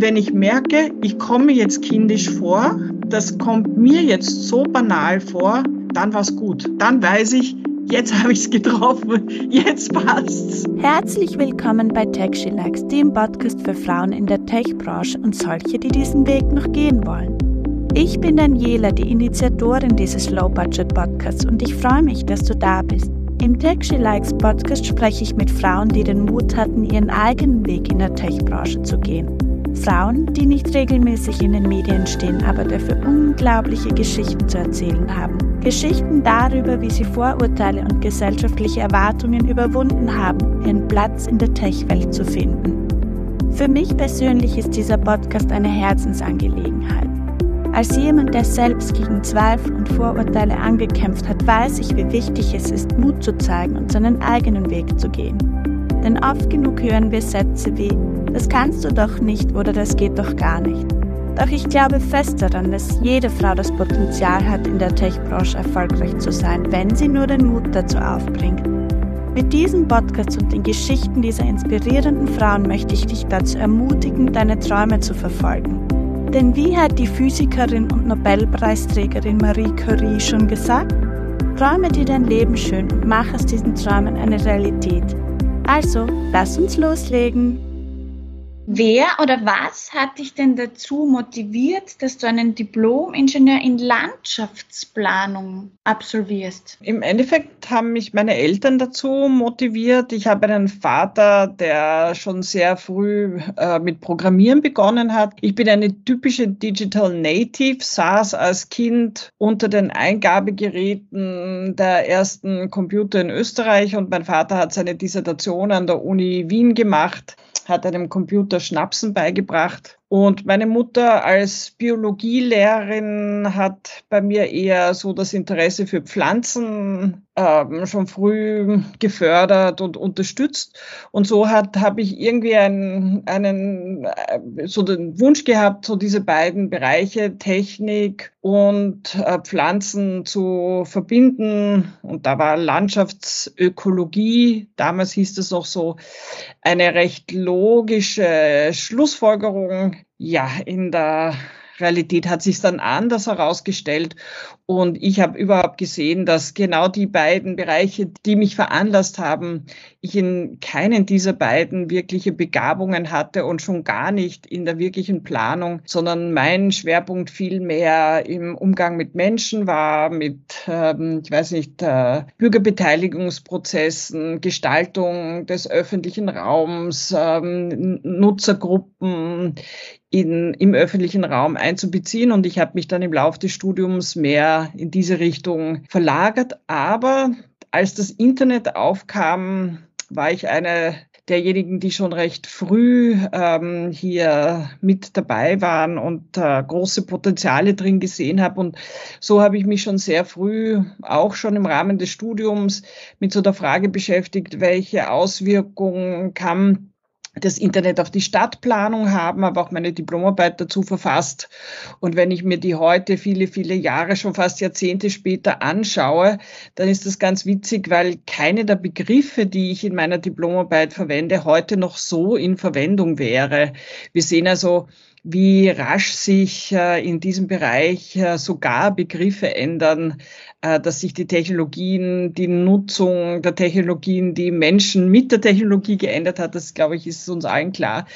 wenn ich merke, ich komme jetzt kindisch vor, das kommt mir jetzt so banal vor, dann war's gut. Dann weiß ich, jetzt habe ich es getroffen, jetzt passt's. Herzlich willkommen bei TechShilax, dem Podcast für Frauen in der Tech-Branche und solche, die diesen Weg noch gehen wollen. Ich bin Daniela, die Initiatorin dieses Low-Budget-Podcasts und ich freue mich, dass du da bist. Im Tech She Likes Podcast spreche ich mit Frauen, die den Mut hatten, ihren eigenen Weg in der Tech-Branche zu gehen. Frauen, die nicht regelmäßig in den Medien stehen, aber dafür unglaubliche Geschichten zu erzählen haben. Geschichten darüber, wie sie Vorurteile und gesellschaftliche Erwartungen überwunden haben, ihren Platz in der Tech-Welt zu finden. Für mich persönlich ist dieser Podcast eine Herzensangelegenheit. Als jemand, der selbst gegen Zweifel und Vorurteile angekämpft hat, weiß ich, wie wichtig es ist, Mut zu zeigen und seinen eigenen Weg zu gehen. Denn oft genug hören wir Sätze wie, das kannst du doch nicht oder das geht doch gar nicht. Doch ich glaube fest daran, dass jede Frau das Potenzial hat, in der Tech-Branche erfolgreich zu sein, wenn sie nur den Mut dazu aufbringt. Mit diesem Podcast und den Geschichten dieser inspirierenden Frauen möchte ich dich dazu ermutigen, deine Träume zu verfolgen. Denn wie hat die Physikerin und Nobelpreisträgerin Marie Curie schon gesagt? Träume dir dein Leben schön und mach aus diesen Träumen eine Realität. Also, lass uns loslegen. Wer oder was hat dich denn dazu motiviert, dass du einen Diplom-Ingenieur in Landschaftsplanung absolvierst? Im Endeffekt haben mich meine Eltern dazu motiviert. Ich habe einen Vater, der schon sehr früh äh, mit Programmieren begonnen hat. Ich bin eine typische Digital Native, saß als Kind unter den Eingabegeräten der ersten Computer in Österreich und mein Vater hat seine Dissertation an der Uni Wien gemacht hat einem Computer Schnapsen beigebracht und meine Mutter als Biologielehrerin hat bei mir eher so das Interesse für Pflanzen ähm, schon früh gefördert und unterstützt. Und so hat habe ich irgendwie einen, einen äh, so den Wunsch gehabt, so diese beiden Bereiche Technik und äh, Pflanzen zu verbinden. Und da war Landschaftsökologie, damals hieß es noch so, eine recht logische Schlussfolgerung ja, in der Realität hat sich dann anders herausgestellt. Und ich habe überhaupt gesehen, dass genau die beiden Bereiche, die mich veranlasst haben, ich in keinen dieser beiden wirkliche Begabungen hatte und schon gar nicht in der wirklichen Planung, sondern mein Schwerpunkt viel mehr im Umgang mit Menschen war, mit, ähm, ich weiß nicht, äh, Bürgerbeteiligungsprozessen, Gestaltung des öffentlichen Raums, ähm, Nutzergruppen in, im öffentlichen Raum einzubeziehen. Und ich habe mich dann im Laufe des Studiums mehr in diese Richtung verlagert. Aber als das Internet aufkam, war ich eine derjenigen, die schon recht früh ähm, hier mit dabei waren und äh, große Potenziale drin gesehen habe. Und so habe ich mich schon sehr früh, auch schon im Rahmen des Studiums, mit so der Frage beschäftigt, welche Auswirkungen kann das Internet auf die Stadtplanung haben, habe auch meine Diplomarbeit dazu verfasst. Und wenn ich mir die heute viele, viele Jahre, schon fast Jahrzehnte später anschaue, dann ist das ganz witzig, weil keine der Begriffe, die ich in meiner Diplomarbeit verwende, heute noch so in Verwendung wäre. Wir sehen also, wie rasch sich äh, in diesem Bereich äh, sogar Begriffe ändern, dass sich die Technologien, die Nutzung der Technologien, die Menschen mit der Technologie geändert hat, das glaube ich, ist uns allen klar.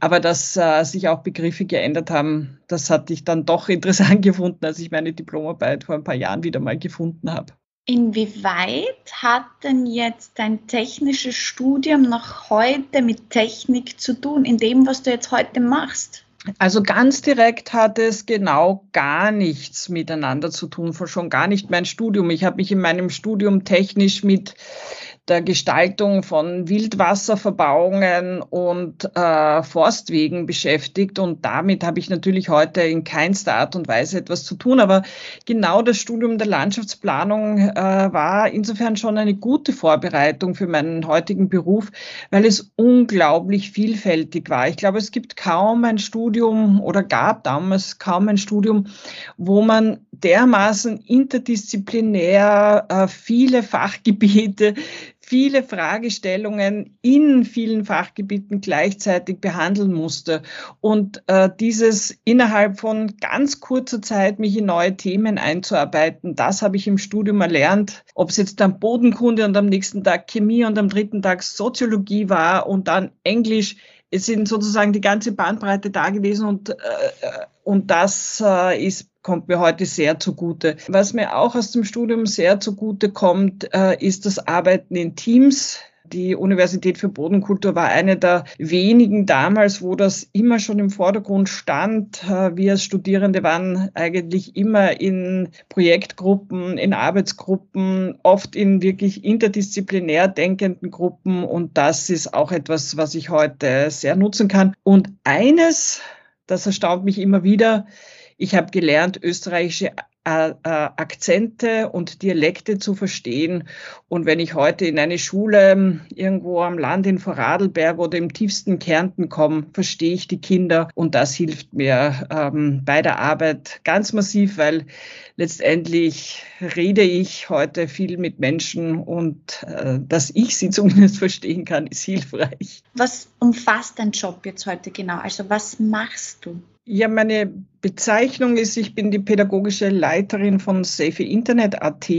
Aber dass sich auch Begriffe geändert haben, das hatte ich dann doch interessant gefunden, als ich meine Diplomarbeit vor ein paar Jahren wieder mal gefunden habe. Inwieweit hat denn jetzt dein technisches Studium noch heute mit Technik zu tun, in dem, was du jetzt heute machst? Also ganz direkt hat es genau gar nichts miteinander zu tun, schon gar nicht mein Studium. Ich habe mich in meinem Studium technisch mit der Gestaltung von Wildwasserverbauungen und äh, Forstwegen beschäftigt. Und damit habe ich natürlich heute in keinster Art und Weise etwas zu tun. Aber genau das Studium der Landschaftsplanung äh, war insofern schon eine gute Vorbereitung für meinen heutigen Beruf, weil es unglaublich vielfältig war. Ich glaube, es gibt kaum ein Studium oder gab damals kaum ein Studium, wo man dermaßen interdisziplinär äh, viele Fachgebiete viele Fragestellungen in vielen Fachgebieten gleichzeitig behandeln musste. Und äh, dieses innerhalb von ganz kurzer Zeit mich in neue Themen einzuarbeiten, das habe ich im Studium erlernt. Ob es jetzt dann Bodenkunde und am nächsten Tag Chemie und am dritten Tag Soziologie war und dann Englisch. Es sind sozusagen die ganze Bandbreite da gewesen und, äh, und das äh, ist kommt mir heute sehr zugute. Was mir auch aus dem Studium sehr zugute kommt, äh, ist das Arbeiten in Teams. Die Universität für Bodenkultur war eine der wenigen damals, wo das immer schon im Vordergrund stand. Äh, wir als Studierende waren eigentlich immer in Projektgruppen, in Arbeitsgruppen, oft in wirklich interdisziplinär denkenden Gruppen. Und das ist auch etwas, was ich heute sehr nutzen kann. Und eines, das erstaunt mich immer wieder, ich habe gelernt, österreichische äh, äh, Akzente und Dialekte zu verstehen. Und wenn ich heute in eine Schule ähm, irgendwo am Land in Vorarlberg oder im tiefsten Kärnten komme, verstehe ich die Kinder. Und das hilft mir ähm, bei der Arbeit ganz massiv, weil letztendlich rede ich heute viel mit Menschen und äh, dass ich sie zumindest verstehen kann, ist hilfreich. Was umfasst dein Job jetzt heute genau? Also was machst du? Ja, meine Bezeichnung ist, ich bin die pädagogische Leiterin von Safe Internet AT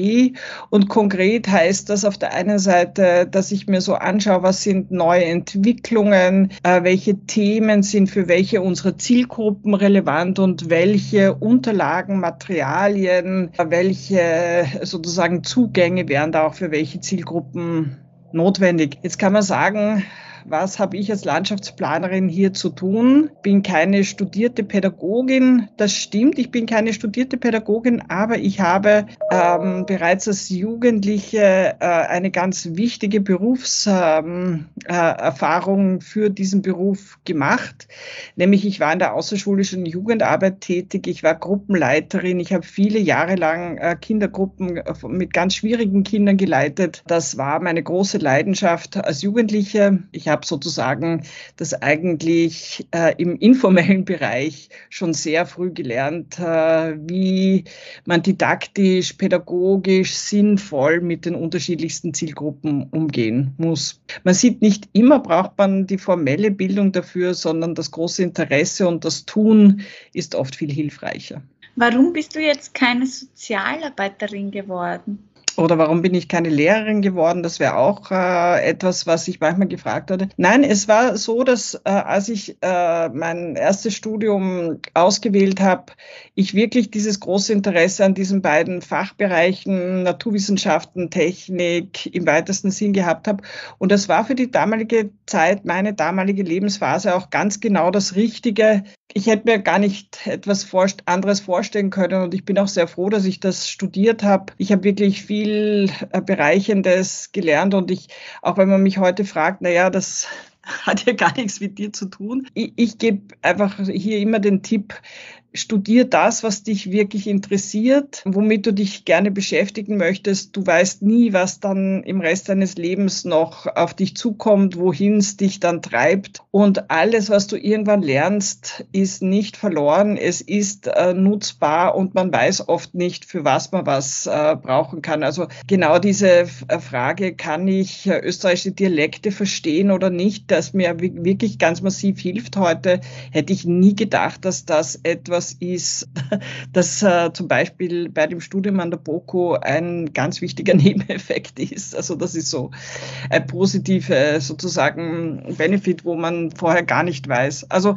und konkret heißt das auf der einen Seite, dass ich mir so anschaue, was sind neue Entwicklungen, äh, welche Themen sind für welche unserer Zielgruppen relevant und welche Unterlagen, Materialien, welche sozusagen Zugänge wären da auch für welche Zielgruppen notwendig. Jetzt kann man sagen, was habe ich als Landschaftsplanerin hier zu tun? Bin keine studierte Pädagogin. Das stimmt, ich bin keine studierte Pädagogin, aber ich habe ähm, bereits als Jugendliche äh, eine ganz wichtige Berufserfahrung ähm, äh, für diesen Beruf gemacht. Nämlich ich war in der außerschulischen Jugendarbeit tätig, ich war Gruppenleiterin, ich habe viele Jahre lang äh, Kindergruppen äh, mit ganz schwierigen Kindern geleitet. Das war meine große Leidenschaft als Jugendliche. Ich habe sozusagen das eigentlich äh, im informellen Bereich schon sehr früh gelernt, äh, wie man didaktisch, pädagogisch, sinnvoll mit den unterschiedlichsten Zielgruppen umgehen muss. Man sieht, nicht immer braucht man die formelle Bildung dafür, sondern das große Interesse und das Tun ist oft viel hilfreicher. Warum bist du jetzt keine Sozialarbeiterin geworden? Oder warum bin ich keine Lehrerin geworden? Das wäre auch äh, etwas, was ich manchmal gefragt hatte. Nein, es war so, dass äh, als ich äh, mein erstes Studium ausgewählt habe, ich wirklich dieses große Interesse an diesen beiden Fachbereichen Naturwissenschaften, Technik im weitesten Sinn gehabt habe. Und das war für die damalige Zeit, meine damalige Lebensphase auch ganz genau das Richtige. Ich hätte mir gar nicht etwas anderes vorstellen können und ich bin auch sehr froh, dass ich das studiert habe. Ich habe wirklich viel äh, Bereichendes gelernt und ich, auch wenn man mich heute fragt, na ja, das hat ja gar nichts mit dir zu tun. Ich, ich gebe einfach hier immer den Tipp, studier das, was dich wirklich interessiert, womit du dich gerne beschäftigen möchtest. Du weißt nie, was dann im Rest deines Lebens noch auf dich zukommt, wohin es dich dann treibt. Und alles, was du irgendwann lernst, ist nicht verloren. Es ist äh, nutzbar und man weiß oft nicht, für was man was äh, brauchen kann. Also genau diese äh, Frage, kann ich äh, österreichische Dialekte verstehen oder nicht, das mir wirklich ganz massiv hilft heute, hätte ich nie gedacht, dass das etwas etwas ist, das äh, zum Beispiel bei dem Studium an der BOKU ein ganz wichtiger Nebeneffekt ist. Also das ist so ein positiver sozusagen Benefit, wo man vorher gar nicht weiß. Also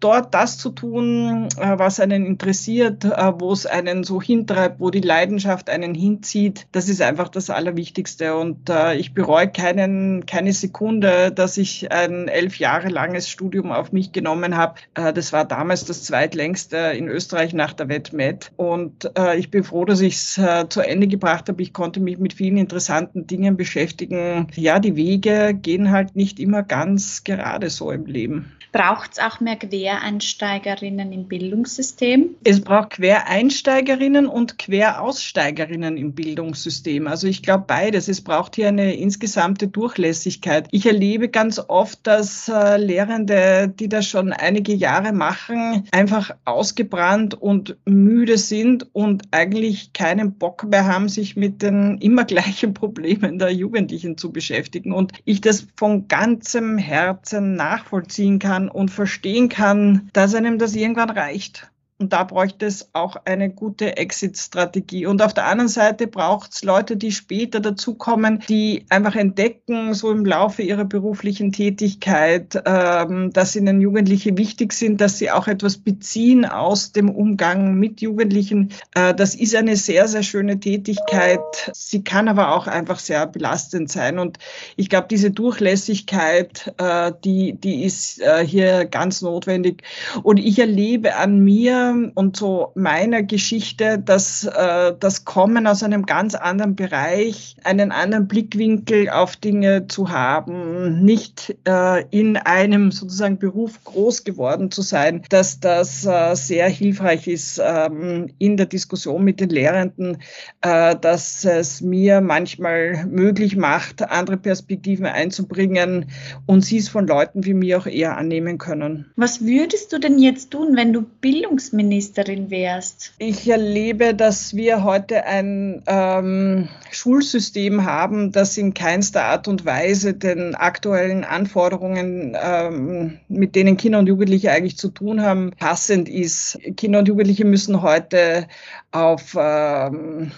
dort das zu tun, äh, was einen interessiert, äh, wo es einen so hintreibt, wo die Leidenschaft einen hinzieht, das ist einfach das Allerwichtigste. Und äh, ich bereue keinen, keine Sekunde, dass ich ein elf Jahre langes Studium auf mich genommen habe. Das war damals das zweitlängste in Österreich nach der WetMed. Und ich bin froh, dass ich es zu Ende gebracht habe. Ich konnte mich mit vielen interessanten Dingen beschäftigen. Ja, die Wege gehen halt nicht immer ganz gerade so im Leben. Braucht es auch mehr Quereinsteigerinnen im Bildungssystem? Es braucht Quereinsteigerinnen und Queraussteigerinnen im Bildungssystem. Also ich glaube beides. Es braucht hier eine insgesamte Durchlässigkeit. Ich erlebe ganz oft, dass äh, Lehrende, die das schon einige Jahre machen, einfach ausgebrannt und müde sind und eigentlich keinen Bock mehr haben, sich mit den immer gleichen Problemen der Jugendlichen zu beschäftigen. Und ich das von ganzem Herzen nachvollziehen kann und verstehen kann, dass einem das irgendwann reicht. Und da bräuchte es auch eine gute Exit-Strategie. Und auf der anderen Seite braucht es Leute, die später dazukommen, die einfach entdecken, so im Laufe ihrer beruflichen Tätigkeit, ähm, dass ihnen Jugendliche wichtig sind, dass sie auch etwas beziehen aus dem Umgang mit Jugendlichen. Äh, das ist eine sehr, sehr schöne Tätigkeit. Sie kann aber auch einfach sehr belastend sein. Und ich glaube, diese Durchlässigkeit, äh, die, die ist äh, hier ganz notwendig. Und ich erlebe an mir, und so meiner Geschichte, dass äh, das Kommen aus einem ganz anderen Bereich, einen anderen Blickwinkel auf Dinge zu haben, nicht äh, in einem sozusagen Beruf groß geworden zu sein, dass das äh, sehr hilfreich ist ähm, in der Diskussion mit den Lehrenden, äh, dass es mir manchmal möglich macht, andere Perspektiven einzubringen und sie es von Leuten wie mir auch eher annehmen können. Was würdest du denn jetzt tun, wenn du Bildungsminister Ministerin wärst? Ich erlebe, dass wir heute ein ähm, Schulsystem haben, das in keinster Art und Weise den aktuellen Anforderungen, ähm, mit denen Kinder und Jugendliche eigentlich zu tun haben, passend ist. Kinder und Jugendliche müssen heute auf, ähm,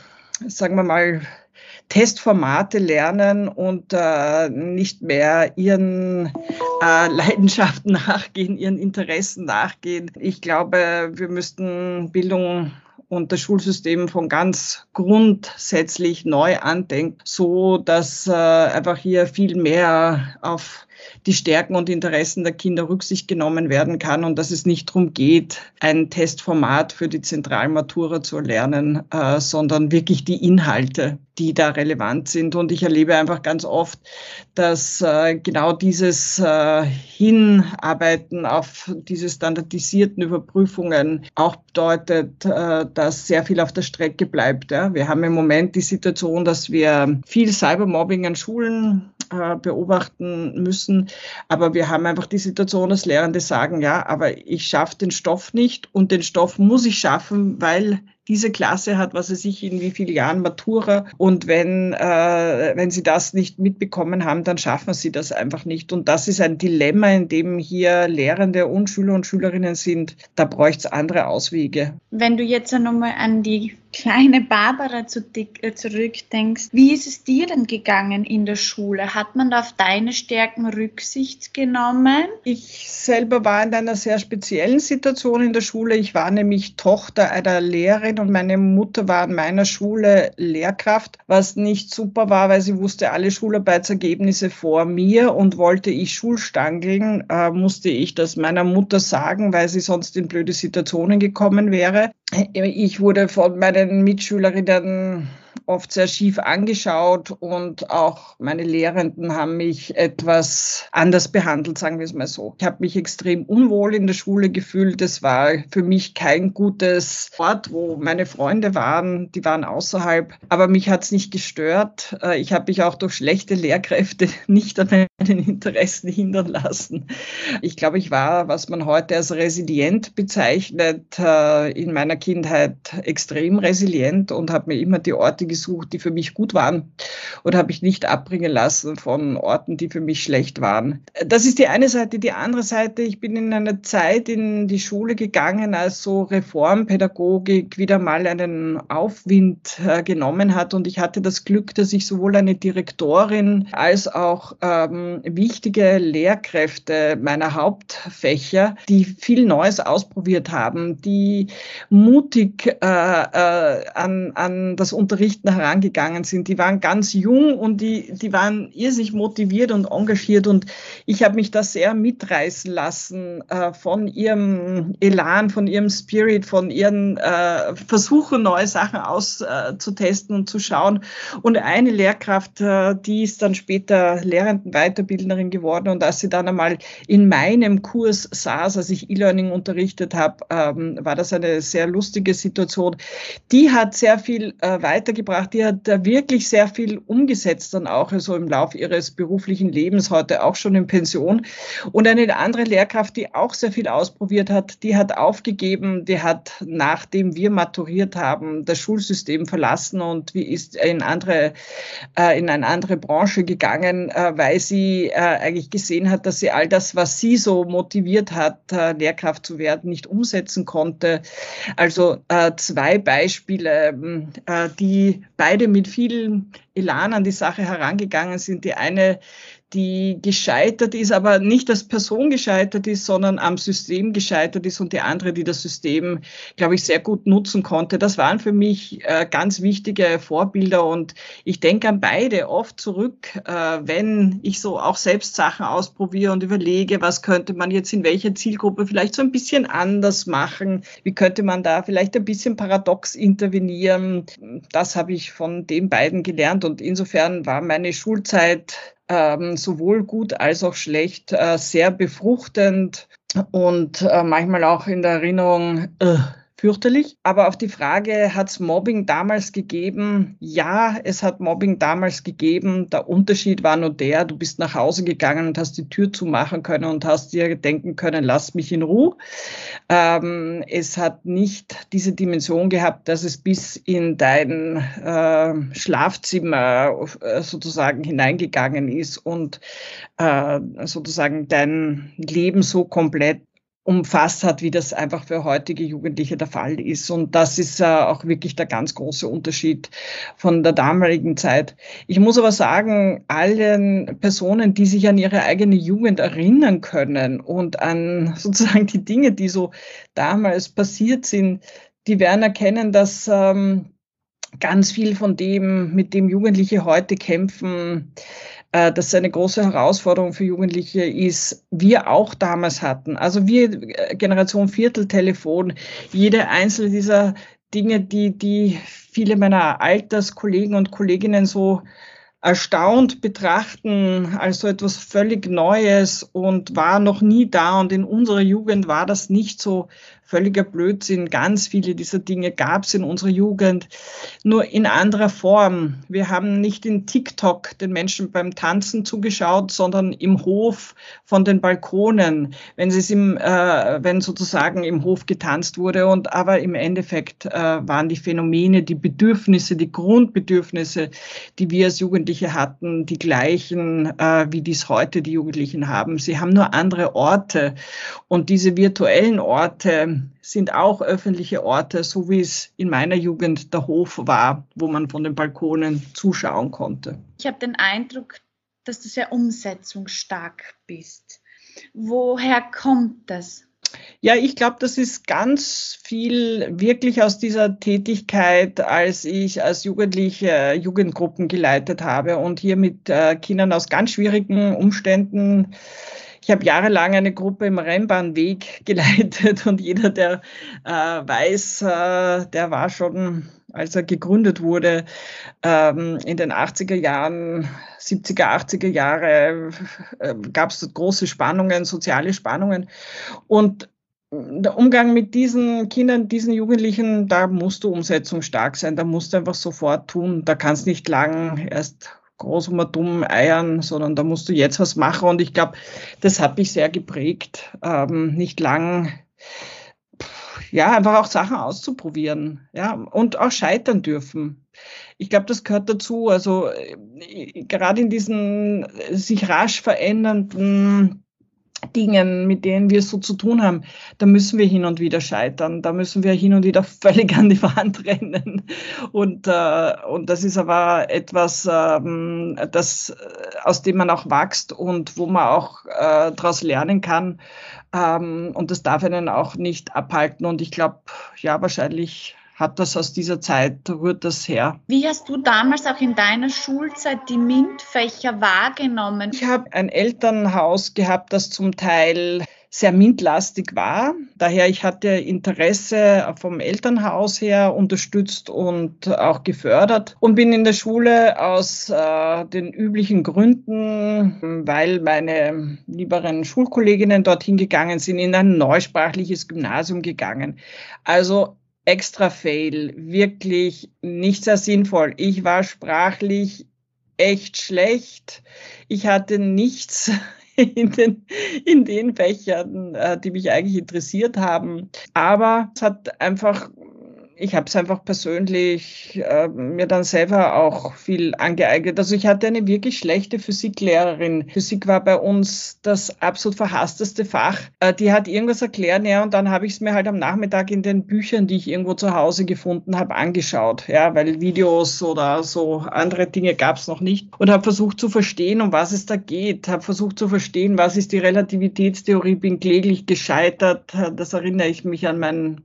sagen wir mal, Testformate lernen und äh, nicht mehr ihren äh, Leidenschaften nachgehen, ihren Interessen nachgehen. Ich glaube, wir müssten Bildung und das Schulsystem von ganz grundsätzlich neu andenken, so dass äh, einfach hier viel mehr auf die Stärken und Interessen der Kinder Rücksicht genommen werden kann und dass es nicht darum geht, ein Testformat für die Zentralmatura zu erlernen, äh, sondern wirklich die Inhalte, die da relevant sind. Und ich erlebe einfach ganz oft, dass äh, genau dieses äh, Hinarbeiten auf diese standardisierten Überprüfungen auch bedeutet, äh, dass sehr viel auf der Strecke bleibt. Ja. Wir haben im Moment die Situation, dass wir viel Cybermobbing an Schulen äh, beobachten müssen. Aber wir haben einfach die Situation, dass Lehrende sagen, ja, aber ich schaffe den Stoff nicht und den Stoff muss ich schaffen, weil diese Klasse hat, was weiß ich, in wie vielen Jahren Matura. Und wenn, äh, wenn sie das nicht mitbekommen haben, dann schaffen sie das einfach nicht. Und das ist ein Dilemma, in dem hier Lehrende und Schüler und Schülerinnen sind. Da bräuchte es andere Auswege. Wenn du jetzt nochmal an die kleine Barbara äh, zurückdenkst, wie ist es dir denn gegangen in der Schule? Hat man da auf deine Stärken Rücksicht genommen? Ich selber war in einer sehr speziellen Situation in der Schule. Ich war nämlich Tochter einer Lehrerin und meine Mutter war an meiner Schule Lehrkraft, was nicht super war, weil sie wusste alle Schularbeitsergebnisse vor mir und wollte ich Schulstangeln, äh, musste ich das meiner Mutter sagen, weil sie sonst in blöde Situationen gekommen wäre. Ich wurde von meinen Mitschülerinnen oft sehr schief angeschaut und auch meine Lehrenden haben mich etwas anders behandelt, sagen wir es mal so. Ich habe mich extrem unwohl in der Schule gefühlt. Es war für mich kein gutes Ort, wo meine Freunde waren. Die waren außerhalb, aber mich hat es nicht gestört. Äh, ich habe mich auch durch schlechte Lehrkräfte nicht an meinen Interessen hindern lassen. Ich glaube, ich war, was man heute als resilient bezeichnet, äh, in meiner Kindheit extrem resilient und habe mir immer die Orte gesucht, die für mich gut waren und habe mich nicht abbringen lassen von Orten, die für mich schlecht waren. Das ist die eine Seite. Die andere Seite, ich bin in einer Zeit in die Schule gegangen, als so Reformpädagogik wieder mal einen Aufwind äh, genommen hat und ich hatte das Glück, dass ich sowohl eine Direktorin als auch ähm, wichtige Lehrkräfte meiner Hauptfächer, die viel Neues ausprobiert haben, die mutig äh, äh, an, an das Unterrichten herangegangen sind. Die waren ganz jung und die, die waren irrsinnig motiviert und engagiert und ich habe mich da sehr mitreißen lassen äh, von ihrem Elan, von ihrem Spirit, von ihren äh, Versuchen, neue Sachen auszutesten und zu schauen. Und eine Lehrkraft, äh, die ist dann später Lehrenden Weiterbildnerin geworden und als sie dann einmal in meinem Kurs saß, als ich E-Learning unterrichtet habe, ähm, war das eine sehr lustige Situation. Die hat sehr viel äh, weitergebracht, die hat da wirklich sehr viel umgesetzt dann auch so im Laufe ihres beruflichen Lebens, heute auch schon in Pension. Und eine andere Lehrkraft, die auch sehr viel ausprobiert hat, die hat aufgegeben, die hat, nachdem wir maturiert haben, das Schulsystem verlassen und wie ist in andere, äh, in eine andere Branche gegangen, äh, weil sie äh, eigentlich gesehen hat, dass sie all das, was sie so motiviert hat, äh, Lehrkraft zu werden, nicht umsetzen konnte. Also äh, zwei Beispiele, äh, die beide mit viel Elan an die Sache herangegangen sind. Die eine, die gescheitert ist, aber nicht als Person gescheitert ist, sondern am System gescheitert ist und die andere, die das System, glaube ich, sehr gut nutzen konnte. Das waren für mich äh, ganz wichtige Vorbilder und ich denke an beide oft zurück, äh, wenn ich so auch selbst Sachen ausprobiere und überlege, was könnte man jetzt in welcher Zielgruppe vielleicht so ein bisschen anders machen, wie könnte man da vielleicht ein bisschen paradox intervenieren. Das habe ich von den beiden gelernt und insofern war meine Schulzeit ähm, sowohl gut als auch schlecht, äh, sehr befruchtend und äh, manchmal auch in der Erinnerung, äh, fürchterlich. Aber auf die Frage, hat es Mobbing damals gegeben? Ja, es hat Mobbing damals gegeben. Der Unterschied war nur der, du bist nach Hause gegangen und hast die Tür zumachen können und hast dir denken können, lass mich in Ruhe. Ähm, es hat nicht diese Dimension gehabt, dass es bis in dein äh, Schlafzimmer äh, sozusagen hineingegangen ist und äh, sozusagen dein Leben so komplett umfasst hat, wie das einfach für heutige Jugendliche der Fall ist. Und das ist äh, auch wirklich der ganz große Unterschied von der damaligen Zeit. Ich muss aber sagen, allen Personen, die sich an ihre eigene Jugend erinnern können und an sozusagen die Dinge, die so damals passiert sind, die werden erkennen, dass ähm, ganz viel von dem, mit dem Jugendliche heute kämpfen, dass eine große Herausforderung für Jugendliche ist, wir auch damals hatten. Also wir, äh, Generation Vierteltelefon, jede einzelne dieser Dinge, die, die viele meiner Alterskollegen und Kolleginnen so erstaunt betrachten als so etwas völlig Neues und war noch nie da. Und in unserer Jugend war das nicht so völliger Blödsinn. Ganz viele dieser Dinge gab es in unserer Jugend, nur in anderer Form. Wir haben nicht in TikTok den Menschen beim Tanzen zugeschaut, sondern im Hof von den Balkonen, wenn es im, äh, wenn sozusagen im Hof getanzt wurde. Und aber im Endeffekt äh, waren die Phänomene, die Bedürfnisse, die Grundbedürfnisse, die wir als Jugendliche hatten, die gleichen, äh, wie dies heute die Jugendlichen haben. Sie haben nur andere Orte und diese virtuellen Orte sind auch öffentliche Orte, so wie es in meiner Jugend der Hof war, wo man von den Balkonen zuschauen konnte. Ich habe den Eindruck, dass du sehr umsetzungsstark bist. Woher kommt das? Ja, ich glaube, das ist ganz viel wirklich aus dieser Tätigkeit, als ich als Jugendliche Jugendgruppen geleitet habe und hier mit äh, Kindern aus ganz schwierigen Umständen ich habe jahrelang eine Gruppe im Rennbahnweg geleitet und jeder, der äh, weiß, äh, der war schon, als er gegründet wurde, ähm, in den 80er Jahren, 70er, 80er Jahre, äh, gab es große Spannungen, soziale Spannungen. Und der Umgang mit diesen Kindern, diesen Jugendlichen, da musst du umsetzungsstark sein, da musst du einfach sofort tun, da kannst nicht lang erst groß und dumm eiern, sondern da musst du jetzt was machen. Und ich glaube, das hat mich sehr geprägt, ähm, nicht lang, ja, einfach auch Sachen auszuprobieren, ja, und auch scheitern dürfen. Ich glaube, das gehört dazu. Also äh, gerade in diesen sich rasch verändernden Dingen, mit denen wir so zu tun haben, da müssen wir hin und wieder scheitern, da müssen wir hin und wieder völlig an die Wand rennen. Und, äh, und das ist aber etwas, ähm, das, äh, aus dem man auch wächst und wo man auch äh, daraus lernen kann. Ähm, und das darf einen auch nicht abhalten. Und ich glaube, ja, wahrscheinlich hat das aus dieser Zeit, rührt das her. Wie hast du damals auch in deiner Schulzeit die MINT-Fächer wahrgenommen? Ich habe ein Elternhaus gehabt, das zum Teil sehr MINT-lastig war. Daher, ich hatte Interesse vom Elternhaus her unterstützt und auch gefördert und bin in der Schule aus äh, den üblichen Gründen, weil meine lieberen Schulkolleginnen dorthin gegangen sind, in ein neusprachliches Gymnasium gegangen. Also extra Fail, wirklich nicht sehr sinnvoll. Ich war sprachlich echt schlecht. Ich hatte nichts in den, in den Fächern, äh, die mich eigentlich interessiert haben. Aber es hat einfach ich habe es einfach persönlich äh, mir dann selber auch viel angeeignet. Also ich hatte eine wirklich schlechte Physiklehrerin. Physik war bei uns das absolut verhassteste Fach. Äh, die hat irgendwas erklärt, ja, und dann habe ich es mir halt am Nachmittag in den Büchern, die ich irgendwo zu Hause gefunden habe, angeschaut. Ja, weil Videos oder so andere Dinge gab es noch nicht. Und habe versucht zu verstehen, um was es da geht. Habe versucht zu verstehen, was ist die Relativitätstheorie, bin kläglich gescheitert. Das erinnere ich mich an meinen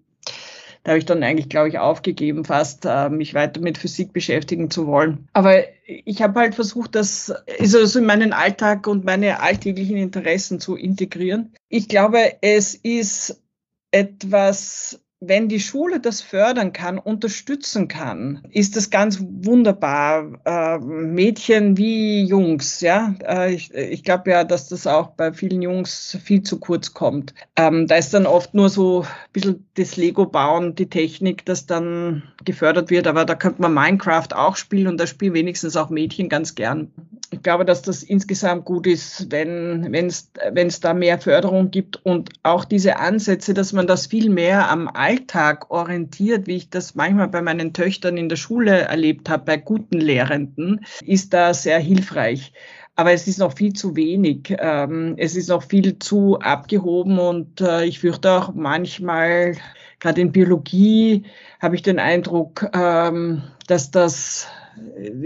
da habe ich dann eigentlich, glaube ich, aufgegeben, fast äh, mich weiter mit Physik beschäftigen zu wollen. Aber ich habe halt versucht, das also in meinen Alltag und meine alltäglichen Interessen zu integrieren. Ich glaube, es ist etwas wenn die Schule das fördern kann, unterstützen kann, ist das ganz wunderbar. Äh, Mädchen wie Jungs, ja. Äh, ich ich glaube ja, dass das auch bei vielen Jungs viel zu kurz kommt. Ähm, da ist dann oft nur so ein bisschen das Lego-Bauen, die Technik, das dann gefördert wird. Aber da könnte man Minecraft auch spielen und da spielen wenigstens auch Mädchen ganz gern. Ich glaube, dass das insgesamt gut ist, wenn es da mehr Förderung gibt und auch diese Ansätze, dass man das viel mehr am Alltag orientiert, wie ich das manchmal bei meinen Töchtern in der Schule erlebt habe, bei guten Lehrenden, ist da sehr hilfreich. Aber es ist noch viel zu wenig. Ähm, es ist noch viel zu abgehoben und äh, ich fürchte auch manchmal, gerade in Biologie, habe ich den Eindruck, ähm, dass das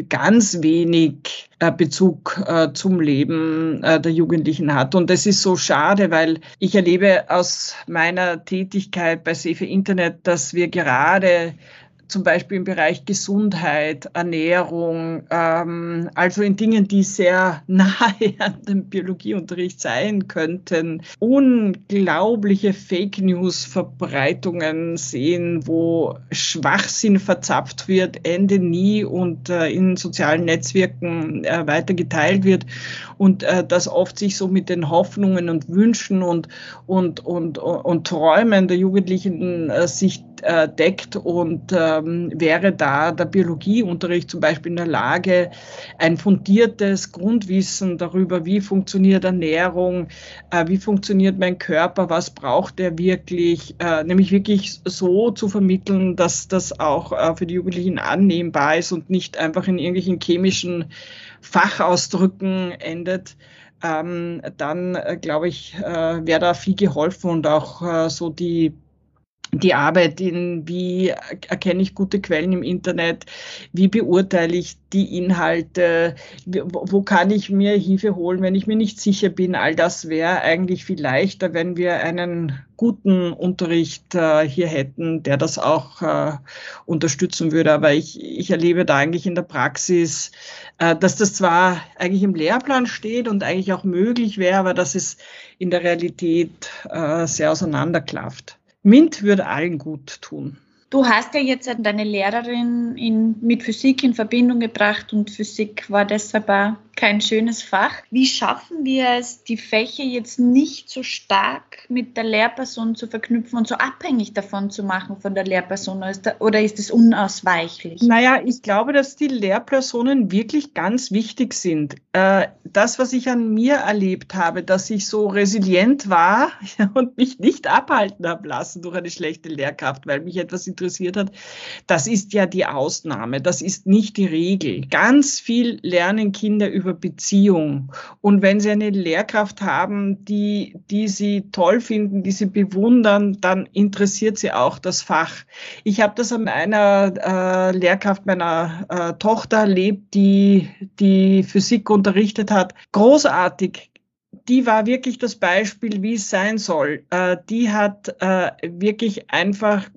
ganz wenig äh, Bezug äh, zum Leben äh, der Jugendlichen hat. Und das ist so schade, weil ich erlebe aus meiner Tätigkeit bei Safe Internet, dass wir gerade zum Beispiel im Bereich Gesundheit, Ernährung, ähm, also in Dingen, die sehr nahe an dem Biologieunterricht sein könnten, unglaubliche Fake News-Verbreitungen sehen, wo Schwachsinn verzapft wird, Ende nie und äh, in sozialen Netzwerken äh, weiter geteilt wird und äh, das oft sich so mit den Hoffnungen und Wünschen und, und, und, und Träumen der Jugendlichen äh, sich äh, deckt und ähm, wäre da der Biologieunterricht zum Beispiel in der Lage, ein fundiertes Grundwissen darüber, wie funktioniert Ernährung, äh, wie funktioniert mein Körper, was braucht er wirklich, äh, nämlich wirklich so zu vermitteln, dass das auch äh, für die Jugendlichen annehmbar ist und nicht einfach in irgendwelchen chemischen Fachausdrücken endet. Ähm, dann äh, glaube ich, äh, wäre da viel geholfen und auch äh, so die die Arbeit in, wie erkenne ich gute Quellen im Internet, wie beurteile ich die Inhalte, wo kann ich mir Hilfe holen, wenn ich mir nicht sicher bin. All das wäre eigentlich viel leichter, wenn wir einen guten Unterricht äh, hier hätten, der das auch äh, unterstützen würde. Aber ich, ich erlebe da eigentlich in der Praxis, äh, dass das zwar eigentlich im Lehrplan steht und eigentlich auch möglich wäre, aber dass es in der Realität äh, sehr auseinanderklafft. MINT würde allen gut tun. Du hast ja jetzt deine Lehrerin in, mit Physik in Verbindung gebracht und Physik war deshalb auch kein schönes Fach. Wie schaffen wir es, die Fächer jetzt nicht so stark mit der Lehrperson zu verknüpfen und so abhängig davon zu machen von der Lehrperson? Oder ist es unausweichlich? Naja, ich glaube, dass die Lehrpersonen wirklich ganz wichtig sind. Äh, das, was ich an mir erlebt habe, dass ich so resilient war und mich nicht abhalten habe lassen durch eine schlechte Lehrkraft, weil mich etwas interessiert hat, das ist ja die Ausnahme. Das ist nicht die Regel. Ganz viel lernen Kinder über über Beziehung. Und wenn Sie eine Lehrkraft haben, die, die Sie toll finden, die Sie bewundern, dann interessiert Sie auch das Fach. Ich habe das an einer äh, Lehrkraft meiner äh, Tochter erlebt, die die Physik unterrichtet hat. Großartig, die war wirklich das Beispiel, wie es sein soll. Äh, die hat äh, wirklich einfach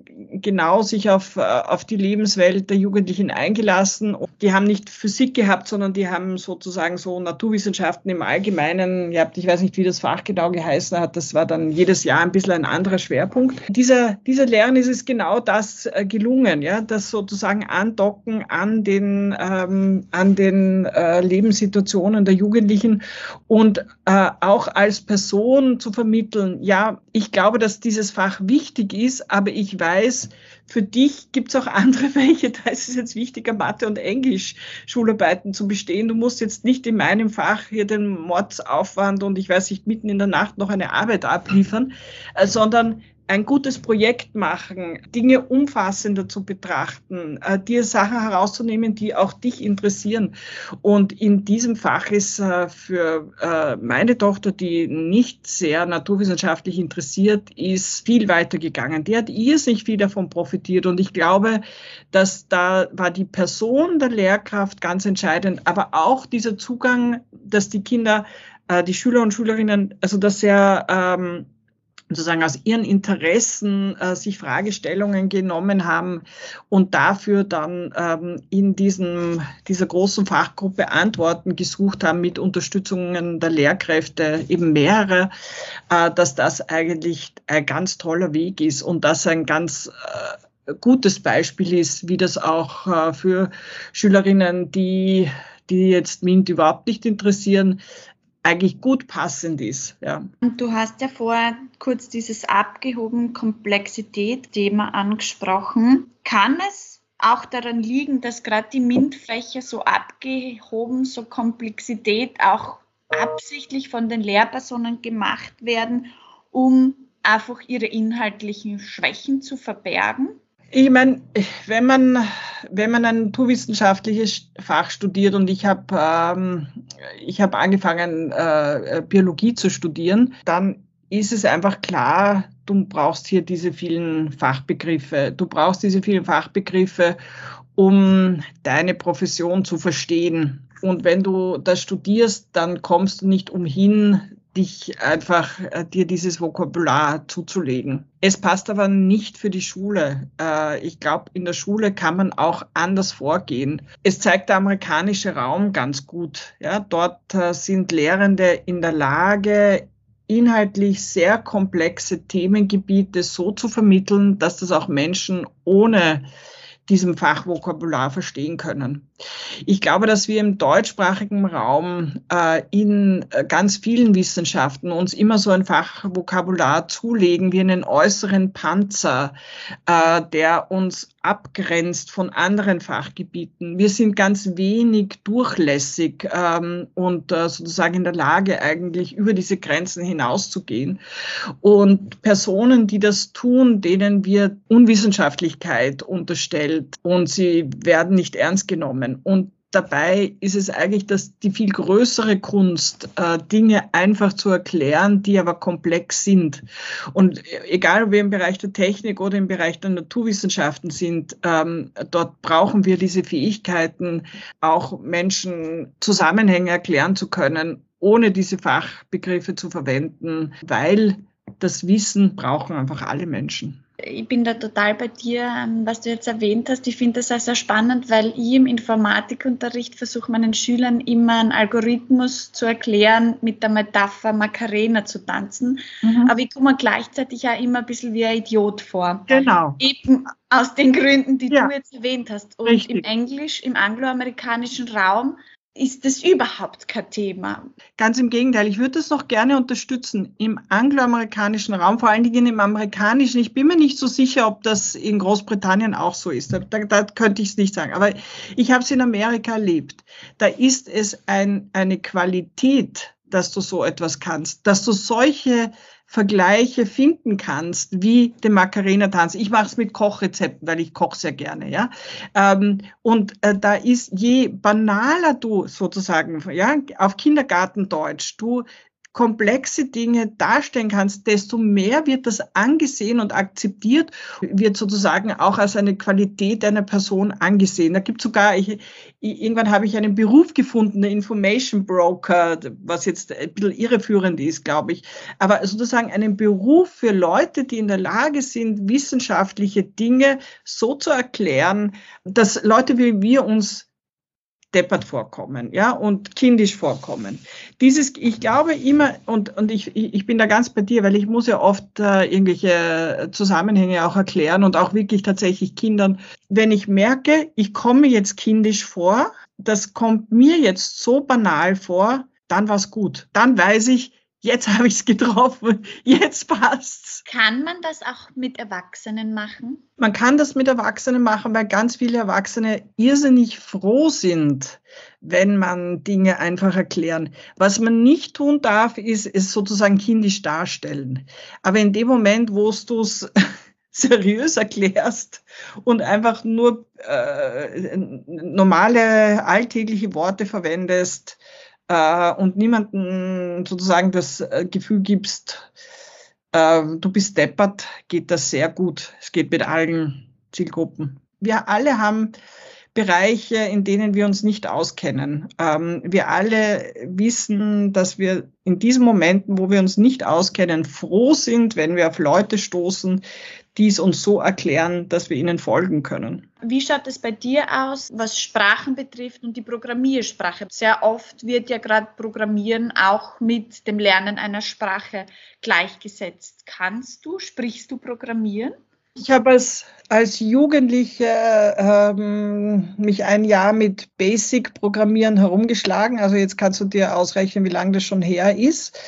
genau sich auf, äh, auf die Lebenswelt der Jugendlichen eingelassen. Die haben nicht Physik gehabt, sondern die haben sozusagen so Naturwissenschaften im Allgemeinen gehabt. Ich weiß nicht, wie das Fach genau geheißen hat. Das war dann jedes Jahr ein bisschen ein anderer Schwerpunkt. Dieser, dieser Lernen ist es genau das äh, gelungen, ja, das sozusagen andocken an den, ähm, an den äh, Lebenssituationen der Jugendlichen und äh, auch als Person zu vermitteln, ja, ich glaube, dass dieses Fach wichtig ist, aber ich weiß, für dich gibt es auch andere Fächer, da ist es jetzt wichtiger, Mathe und Englisch Schularbeiten zu bestehen. Du musst jetzt nicht in meinem Fach hier den Mordsaufwand und ich weiß nicht, mitten in der Nacht noch eine Arbeit abliefern, äh, sondern ein gutes Projekt machen, Dinge umfassender zu betrachten, äh, dir Sachen herauszunehmen, die auch dich interessieren. Und in diesem Fach ist äh, für äh, meine Tochter, die nicht sehr naturwissenschaftlich interessiert ist, viel weiter gegangen. Die hat irrsinnig viel davon profitiert. Und ich glaube, dass da war die Person der Lehrkraft ganz entscheidend, aber auch dieser Zugang, dass die Kinder, äh, die Schüler und Schülerinnen, also dass er ähm, sozusagen aus ihren Interessen äh, sich Fragestellungen genommen haben und dafür dann ähm, in diesem, dieser großen Fachgruppe Antworten gesucht haben mit Unterstützungen der Lehrkräfte, eben mehrere, äh, dass das eigentlich ein ganz toller Weg ist und das ein ganz äh, gutes Beispiel ist, wie das auch äh, für Schülerinnen, die die jetzt MINT überhaupt nicht interessieren, eigentlich gut passend ist. Ja. Und du hast ja vorher kurz dieses abgehoben Komplexität-Thema angesprochen. Kann es auch daran liegen, dass gerade die MINT-Fächer so abgehoben, so Komplexität auch absichtlich von den Lehrpersonen gemacht werden, um einfach ihre inhaltlichen Schwächen zu verbergen? Ich meine, wenn man, wenn man ein naturwissenschaftliches Fach studiert und ich habe ähm, ich hab angefangen, äh, Biologie zu studieren, dann ist es einfach klar, du brauchst hier diese vielen Fachbegriffe. Du brauchst diese vielen Fachbegriffe, um deine Profession zu verstehen. Und wenn du das studierst, dann kommst du nicht umhin, dich einfach äh, dir dieses Vokabular zuzulegen. Es passt aber nicht für die Schule. Äh, ich glaube, in der Schule kann man auch anders vorgehen. Es zeigt der amerikanische Raum ganz gut. Ja, dort äh, sind Lehrende in der Lage, inhaltlich sehr komplexe Themengebiete so zu vermitteln, dass das auch Menschen ohne diesem Fachvokabular verstehen können. Ich glaube, dass wir im deutschsprachigen Raum äh, in äh, ganz vielen Wissenschaften uns immer so ein Fachvokabular zulegen wie einen äußeren Panzer, äh, der uns abgrenzt von anderen Fachgebieten. Wir sind ganz wenig durchlässig ähm, und äh, sozusagen in der Lage, eigentlich über diese Grenzen hinauszugehen. Und Personen, die das tun, denen wir Unwissenschaftlichkeit unterstellt und sie werden nicht ernst genommen. Und dabei ist es eigentlich dass die viel größere Kunst, äh, Dinge einfach zu erklären, die aber komplex sind. Und egal, ob wir im Bereich der Technik oder im Bereich der Naturwissenschaften sind, ähm, dort brauchen wir diese Fähigkeiten, auch Menschen Zusammenhänge erklären zu können, ohne diese Fachbegriffe zu verwenden, weil das Wissen brauchen einfach alle Menschen ich bin da total bei dir, ähm, was du jetzt erwähnt hast. Ich finde das auch sehr spannend, weil ich im Informatikunterricht versuche meinen Schülern immer einen Algorithmus zu erklären, mit der Metapher Macarena zu tanzen. Mhm. Aber ich komme gleichzeitig auch immer ein bisschen wie ein Idiot vor. Genau. Eben aus den Gründen, die ja. du jetzt erwähnt hast. Und Richtig. im Englisch, im angloamerikanischen Raum, ist das überhaupt kein Thema. Ganz im Gegenteil, ich würde das noch gerne unterstützen. Im angloamerikanischen Raum, vor allen Dingen im amerikanischen, ich bin mir nicht so sicher, ob das in Großbritannien auch so ist. Da, da könnte ich es nicht sagen. Aber ich habe es in Amerika erlebt. Da ist es ein, eine Qualität, dass du so etwas kannst, dass du solche Vergleiche finden kannst, wie den Macarena-Tanz. Ich mache es mit Kochrezepten, weil ich koche sehr gerne, ja. Ähm, und äh, da ist je banaler du sozusagen, ja, auf Kindergartendeutsch, du komplexe Dinge darstellen kannst, desto mehr wird das angesehen und akzeptiert, wird sozusagen auch als eine Qualität einer Person angesehen. Da gibt sogar, ich, irgendwann habe ich einen Beruf gefunden, der Information Broker, was jetzt ein bisschen irreführend ist, glaube ich. Aber sozusagen einen Beruf für Leute, die in der Lage sind, wissenschaftliche Dinge so zu erklären, dass Leute wie wir uns deppert vorkommen, ja, und kindisch vorkommen. Dieses, ich glaube immer, und, und ich, ich bin da ganz bei dir, weil ich muss ja oft äh, irgendwelche Zusammenhänge auch erklären und auch wirklich tatsächlich Kindern. Wenn ich merke, ich komme jetzt kindisch vor, das kommt mir jetzt so banal vor, dann war's gut. Dann weiß ich, jetzt habe ich es getroffen, jetzt passt's. Kann man das auch mit Erwachsenen machen? Man kann das mit Erwachsenen machen, weil ganz viele Erwachsene irrsinnig froh sind, wenn man Dinge einfach erklären. Was man nicht tun darf, ist es sozusagen kindisch darstellen. Aber in dem Moment, wo du es seriös erklärst und einfach nur äh, normale alltägliche Worte verwendest, äh, und niemanden sozusagen das äh, Gefühl gibst, äh, du bist deppert, geht das sehr gut. Es geht mit allen Zielgruppen. Wir alle haben Bereiche, in denen wir uns nicht auskennen. Ähm, wir alle wissen, dass wir in diesen Momenten, wo wir uns nicht auskennen, froh sind, wenn wir auf Leute stoßen, die es uns so erklären, dass wir ihnen folgen können. Wie schaut es bei dir aus, was Sprachen betrifft und die Programmiersprache? Sehr oft wird ja gerade Programmieren auch mit dem Lernen einer Sprache gleichgesetzt. Kannst du, sprichst du Programmieren? Ich habe als, als Jugendliche ähm, mich ein Jahr mit Basic-Programmieren herumgeschlagen. Also jetzt kannst du dir ausrechnen, wie lange das schon her ist.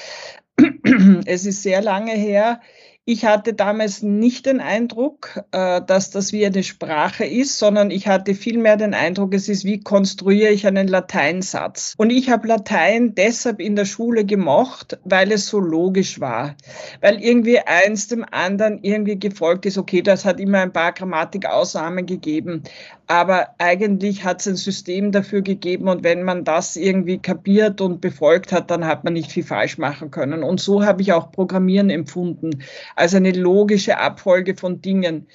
es ist sehr lange her. Ich hatte damals nicht den Eindruck, äh, dass das wie eine Sprache ist, sondern ich hatte vielmehr den Eindruck, es ist, wie konstruiere ich einen Lateinsatz. Und ich habe Latein deshalb in der Schule gemocht, weil es so logisch war. Weil irgendwie eins dem anderen irgendwie gefolgt ist. Okay, das hat immer ein paar Grammatikausnahmen gegeben. Aber eigentlich hat es ein System dafür gegeben und wenn man das irgendwie kapiert und befolgt hat, dann hat man nicht viel falsch machen können. Und so habe ich auch Programmieren empfunden, als eine logische Abfolge von Dingen.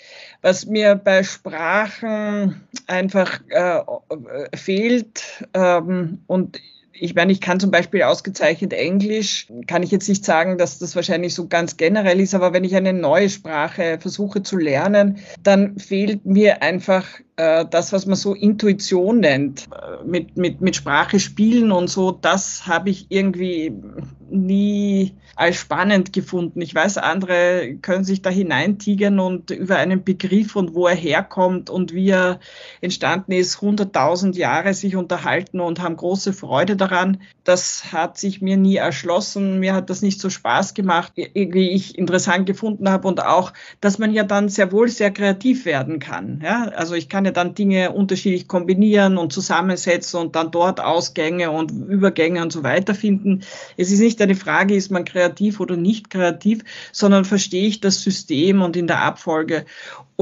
Was mir bei Sprachen einfach äh, fehlt ähm, und ich meine, ich kann zum Beispiel ausgezeichnet Englisch, kann ich jetzt nicht sagen, dass das wahrscheinlich so ganz generell ist, aber wenn ich eine neue Sprache versuche zu lernen, dann fehlt mir einfach das, was man so Intuition nennt, äh, mit, mit, mit Sprache spielen und so, das habe ich irgendwie nie als spannend gefunden. Ich weiß, andere können sich da hineintigern und über einen Begriff und wo er herkommt und wie er entstanden ist, hunderttausend Jahre sich unterhalten und haben große Freude daran. Das hat sich mir nie erschlossen. Mir hat das nicht so Spaß gemacht, wie ich interessant gefunden habe und auch, dass man ja dann sehr wohl sehr kreativ werden kann. Ja? Also ich kann ja dann Dinge unterschiedlich kombinieren und zusammensetzen und dann dort Ausgänge und Übergänge und so weiter finden. Es ist nicht eine Frage, ist man kreativ oder nicht kreativ, sondern verstehe ich das System und in der Abfolge.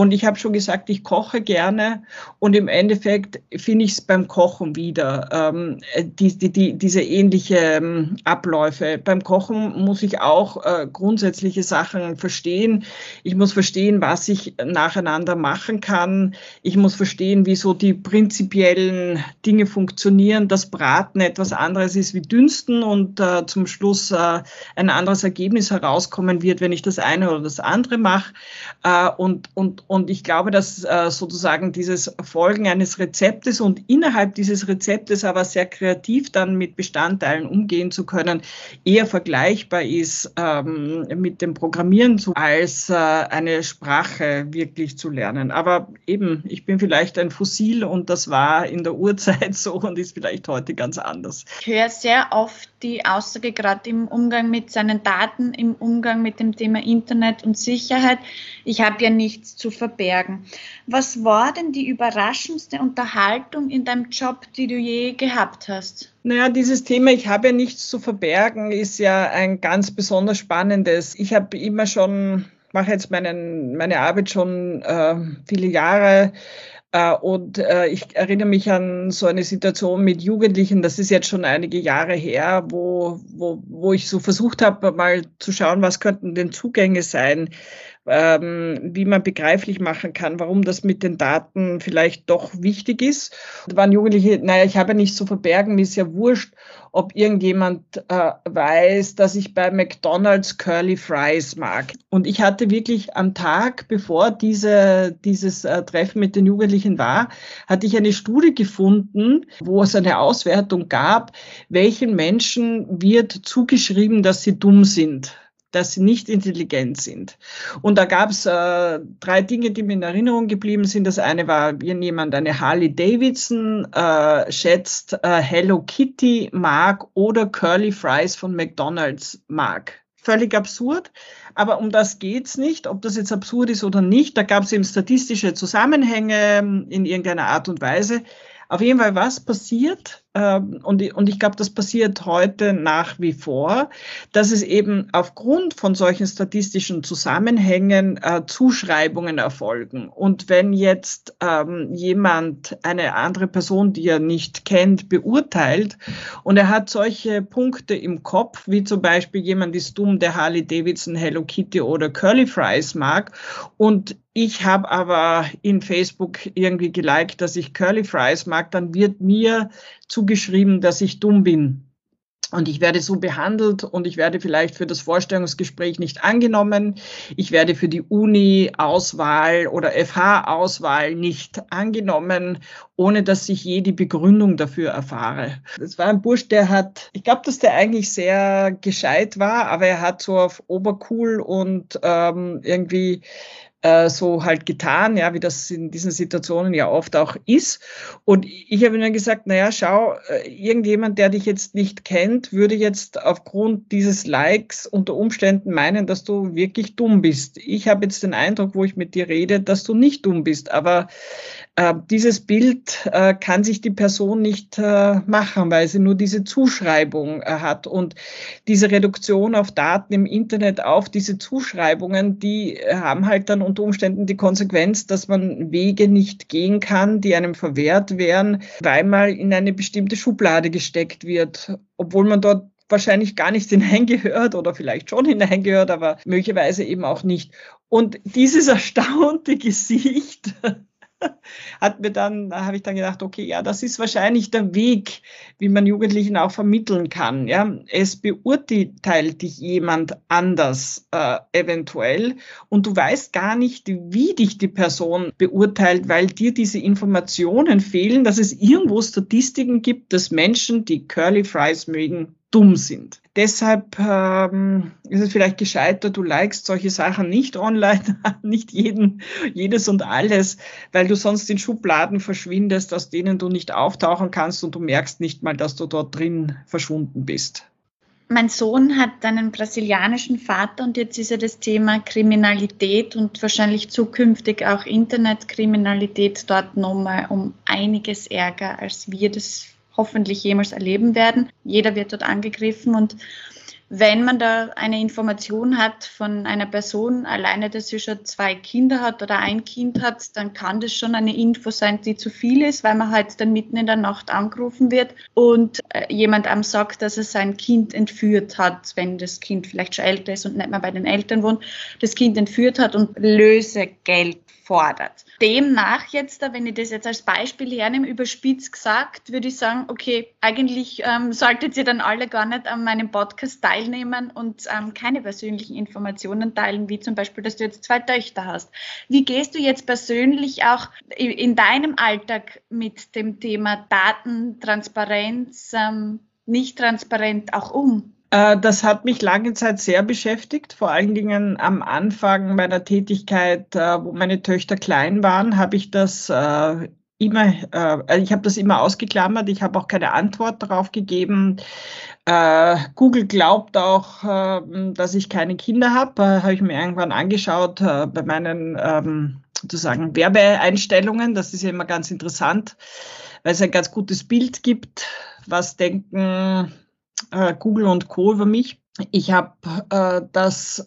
Und ich habe schon gesagt, ich koche gerne und im Endeffekt finde ich es beim Kochen wieder, ähm, die, die, die, diese ähnliche ähm, Abläufe. Beim Kochen muss ich auch äh, grundsätzliche Sachen verstehen. Ich muss verstehen, was ich nacheinander machen kann. Ich muss verstehen, wie so die prinzipiellen Dinge funktionieren, dass Braten etwas anderes ist wie Dünsten und äh, zum Schluss äh, ein anderes Ergebnis herauskommen wird, wenn ich das eine oder das andere mache. Äh, und, und und, ich glaube, dass äh, sozusagen dieses Folgen eines Rezeptes und innerhalb dieses Rezeptes aber sehr kreativ dann mit Bestandteilen umgehen zu können, eher vergleichbar ist ähm, mit dem Programmieren als äh, eine Sprache wirklich zu lernen. Aber eben, ich bin vielleicht ein Fossil und das war in der Urzeit so und ist vielleicht heute ganz anders. Ich höre sehr oft die Aussage, gerade im Umgang mit seinen Daten, im Umgang mit dem Thema Internet und Sicherheit, ich habe ja nichts zu verbergen. Was war denn die überraschendste Unterhaltung in deinem Job, die du je gehabt hast? Naja, dieses Thema, ich habe ja nichts zu verbergen, ist ja ein ganz besonders spannendes. Ich habe immer schon, mache jetzt meinen, meine Arbeit schon äh, viele Jahre Äh, und äh, ich erinnere mich an so eine Situation mit Jugendlichen, das ist jetzt schon einige Jahre her, wo, wo, wo ich so versucht habe, mal zu schauen, was könnten denn Zugänge sein ähm, wie man begreiflich machen kann, warum das mit den Daten vielleicht doch wichtig ist. Da waren Jugendliche, naja, ich habe ja nichts zu verbergen, mir ist ja wurscht, ob irgendjemand äh, weiß, dass ich bei McDonald's Curly Fries mag. Und ich hatte wirklich am Tag, bevor diese, dieses äh, Treffen mit den Jugendlichen war, hatte ich eine Studie gefunden, wo es eine Auswertung gab, welchen Menschen wird zugeschrieben, dass sie dumm sind dass sie nicht intelligent sind. Und da gab es äh, drei Dinge, die mir in Erinnerung geblieben sind. Das eine war, wenn jemand eine Harley Davidson äh, schätzt, äh, Hello Kitty mag oder Curly Fries von McDonald's mag. Völlig absurd, aber um das geht's nicht. Ob das jetzt absurd ist oder nicht, da gab es eben statistische Zusammenhänge in irgendeiner Art und Weise. Auf jeden Fall, was passiert, ähm, und, und ich glaube, das passiert heute nach wie vor, dass es eben aufgrund von solchen statistischen Zusammenhängen äh, Zuschreibungen erfolgen. Und wenn jetzt ähm, jemand eine andere Person, die er nicht kennt, beurteilt und er hat solche Punkte im Kopf, wie zum Beispiel jemand ist dumm, der Harley Davidson, Hello Kitty oder Curly Fries mag und ich habe aber in Facebook irgendwie geliked, dass ich Curly Fries mag, dann wird mir zugeschrieben, dass ich dumm bin. Und ich werde so behandelt und ich werde vielleicht für das Vorstellungsgespräch nicht angenommen. Ich werde für die Uni-Auswahl oder FH-Auswahl nicht angenommen, ohne dass ich je die Begründung dafür erfahre. Das war ein Bursch, der hat, ich glaube, dass der eigentlich sehr gescheit war, aber er hat so auf Obercool und ähm, irgendwie äh, so halt getan, ja, wie das in diesen Situationen ja oft auch ist. Und ich habe ihnen gesagt, naja, schau, äh, irgendjemand, der dich jetzt nicht kennt, würde jetzt aufgrund dieses Likes unter Umständen meinen, dass du wirklich dumm bist. Ich habe jetzt den Eindruck, wo ich mit dir rede, dass du nicht dumm bist, aber äh, dieses Bild äh, kann sich die Person nicht äh, machen, weil sie nur diese Zuschreibung hat. Und diese Reduktion auf Daten im Internet auf diese Zuschreibungen, die haben halt dann unter Umständen die Konsequenz, dass man Wege nicht gehen kann, die einem verwehrt wären, weil man in eine bestimmte Schublade gesteckt wird, obwohl man dort wahrscheinlich gar nicht hineingehört oder vielleicht schon hineingehört, aber möglicherweise eben auch nicht. Und dieses erstaunte Gesicht hat mir dann, da habe ich dann gedacht, okay, ja, das ist wahrscheinlich der Weg, wie man Jugendlichen auch vermitteln kann. Ja, es beurteilt dich jemand anders äh, eventuell und du weißt gar nicht, wie dich die Person beurteilt, weil dir diese Informationen fehlen, dass es irgendwo Statistiken gibt, dass Menschen, die Curly Fries mögen, dumm sind. Deshalb ähm, ist es vielleicht gescheiter, du likest solche Sachen nicht online, nicht jeden, jedes und alles, weil du sonst in Schubladen verschwindest, aus denen du nicht auftauchen kannst und du merkst nicht mal, dass du dort drin verschwunden bist. Mein Sohn hat einen brasilianischen Vater und jetzt ist ja das Thema Kriminalität und wahrscheinlich zukünftig auch Internetkriminalität dort nochmal um einiges ärger, als wir das hoffentlich jemals erleben werden. Jeder wird dort angegriffen und wenn man da eine Information hat von einer Person, alleine, dass sie schon zwei Kinder hat oder ein Kind hat, dann kann das schon eine Info sein, die zu viel ist, weil man halt dann mitten in der Nacht angerufen wird und äh, jemand einem sagt, dass er sein Kind entführt hat, wenn das Kind vielleicht schon älter ist und nicht mehr bei den Eltern wohnt, das Kind entführt hat und Lösegeld fordert. Demnach jetzt, wenn ich das jetzt als Beispiel hernehme, überspitzt gesagt, würde ich sagen, okay, eigentlich ähm, solltet ihr dann alle gar nicht an meinem Podcast teilnehmen und ähm, keine persönlichen Informationen teilen, wie zum Beispiel, dass du jetzt zwei Töchter hast. Wie gehst du jetzt persönlich auch in deinem Alltag mit dem Thema Datentransparenz, ähm, nicht transparent auch um? Äh, das hat mich lange Zeit sehr beschäftigt, vor allen Dingen am Anfang meiner Tätigkeit, äh, wo meine Töchter klein waren, habe ich das äh, immer, ich habe das immer ausgeklammert, ich habe auch keine Antwort darauf gegeben. Google glaubt auch, dass ich keine Kinder habe, habe ich mir irgendwann angeschaut bei meinen ähm, sozusagen Werbeeinstellungen. Das ist ja immer ganz interessant, weil es ein ganz gutes Bild gibt. Was denken äh, Google und Co. über mich. Ich habe äh, das äh,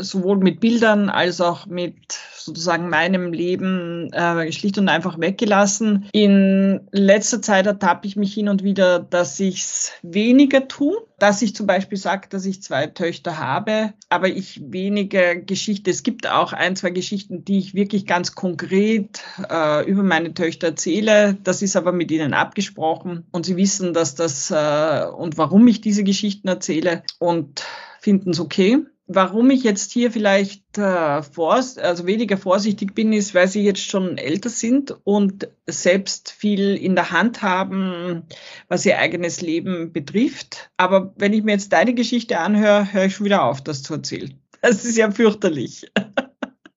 sowohl mit Bildern als auch mit sozusagen meinem Leben äh, schlicht und einfach weggelassen. In letzter Zeit ertappe ich mich hin und wieder, dass ich es weniger tue, dass ich zum Beispiel sage, dass ich zwei Töchter habe, aber ich weniger Geschichte. Es gibt auch ein, zwei Geschichten, die ich wirklich ganz konkret äh, über meine Töchter erzähle. Das ist aber mit ihnen abgesprochen und sie wissen, dass das äh, und warum ich diese Geschichten erzähle und finden es okay. Warum ich jetzt hier vielleicht äh, vor, also weniger vorsichtig bin, ist, weil sie jetzt schon älter sind und selbst viel in der Hand haben, was ihr eigenes Leben betrifft. Aber wenn ich mir jetzt deine Geschichte anhöre, höre ich schon wieder auf, das zu erzählen. Das ist ja fürchterlich.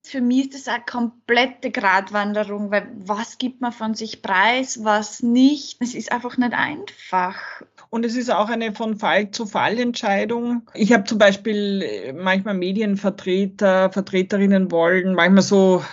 Für mich ist das eine komplette Gratwanderung, weil was gibt man von sich preis, was nicht. Es ist einfach nicht einfach. Und es ist auch eine von Fall zu Fall Entscheidung. Ich habe zum Beispiel äh, manchmal Medienvertreter, Vertreterinnen wollen, manchmal so,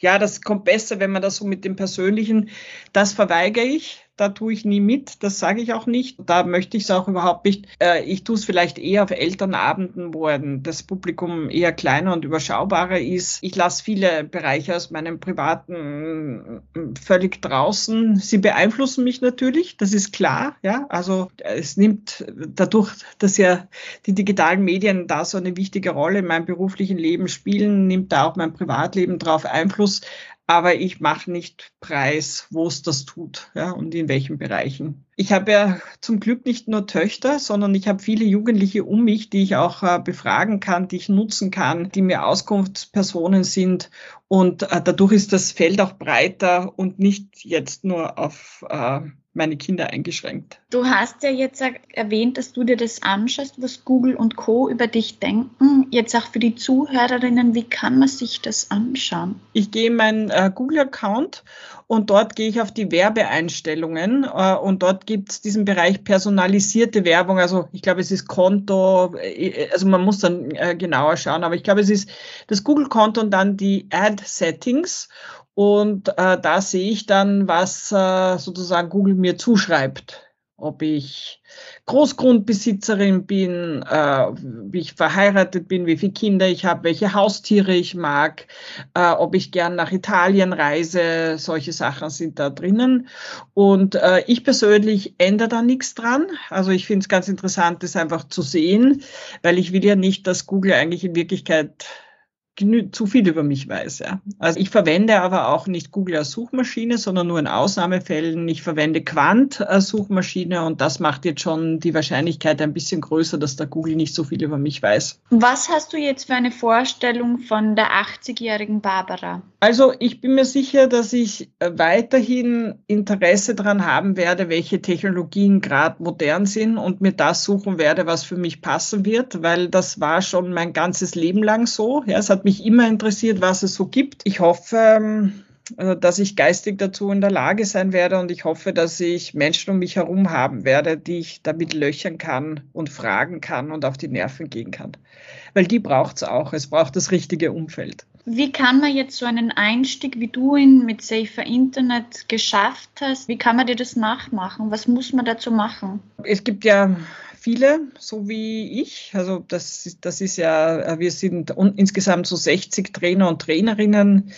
ja, das kommt besser, wenn man das so mit dem Persönlichen, das verweigere ich da tue ich nie mit, das sage ich auch nicht. Da möchte ich es auch überhaupt nicht. Äh, ich tue es vielleicht eher auf Elternabenden, wo das Publikum eher kleiner und überschaubarer ist. Ich lasse viele Bereiche aus meinem privaten äh, völlig draußen. Sie beeinflussen mich natürlich, das ist klar. Ja, also es nimmt dadurch, dass ja die digitalen Medien da so eine wichtige Rolle in meinem beruflichen Leben spielen, nimmt da auch mein Privatleben drauf Einfluss aber ich mache nicht preis, wo es das tut ja, und in welchen Bereichen. Ich habe ja zum Glück nicht nur Töchter, sondern ich habe viele Jugendliche um mich, die ich auch äh, befragen kann, die ich nutzen kann, die mir Auskunftspersonen sind. Und äh, dadurch ist das Feld auch breiter und nicht jetzt nur auf äh, meine Kinder eingeschränkt. Du hast ja jetzt erwähnt, dass du dir das anschaust, was Google und Co. über dich denken. Jetzt auch für die Zuhörerinnen, wie kann man sich das anschauen? Ich gehe in meinen äh, Google-Account und dort gehe ich auf die Werbeeinstellungen äh, und dort gibt es diesen Bereich personalisierte Werbung. Also ich glaube, es ist Konto, äh, also man muss dann äh, genauer schauen, aber ich glaube, es ist das Google-Konto und dann die Ad-Settings. Und äh, da sehe ich dann, was äh, sozusagen Google mir zuschreibt. Ob ich Großgrundbesitzerin bin, äh, wie ich verheiratet bin, wie viele Kinder ich habe, welche Haustiere ich mag, äh, ob ich gern nach Italien reise, solche Sachen sind da drinnen. Und äh, ich persönlich ändere da nichts dran. Also ich finde es ganz interessant, das einfach zu sehen, weil ich will ja nicht, dass Google eigentlich in Wirklichkeit zu viel über mich weiß. Ja. Also ich verwende aber auch nicht Google als Suchmaschine, sondern nur in Ausnahmefällen. Ich verwende Quant als Suchmaschine und das macht jetzt schon die Wahrscheinlichkeit ein bisschen größer, dass der Google nicht so viel über mich weiß. Was hast du jetzt für eine Vorstellung von der 80-jährigen Barbara? Also ich bin mir sicher, dass ich weiterhin Interesse daran haben werde, welche Technologien gerade modern sind und mir das suchen werde, was für mich passen wird, weil das war schon mein ganzes Leben lang so. Ja, es hat mich immer interessiert, was es so gibt. Ich hoffe, ähm, also, dass ich geistig dazu in der Lage sein werde und ich hoffe, dass ich Menschen um mich herum haben werde, die ich damit löchern kann und fragen kann und auf die Nerven gehen kann. Weil die braucht es auch. Es braucht das richtige Umfeld. Wie kann man jetzt so einen Einstieg, wie du ihn mit Safer Internet geschafft hast, wie kann man dir das nachmachen? Was muss man dazu machen? Es gibt ja viele, so wie ich. Also das, das ist ja, wir sind insgesamt so 60 Trainer und Trainerinnen,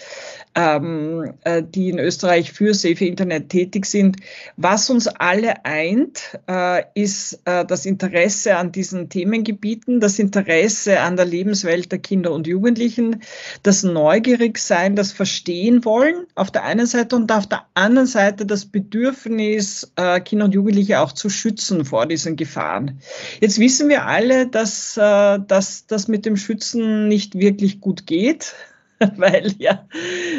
ähm, äh, die in Österreich für Safe Internet tätig sind. Was uns alle eint, äh, ist äh, das Interesse an diesen Themengebieten, das Interesse an der Lebenswelt der Kinder und Jugendlichen, das Neugierigsein, das Verstehen wollen auf der einen Seite und auf der anderen Seite das Bedürfnis, äh, Kinder und Jugendliche auch zu schützen vor diesen Gefahren. Jetzt wissen wir alle, dass, äh, dass das mit dem Schützen nicht wirklich gut geht. weil ja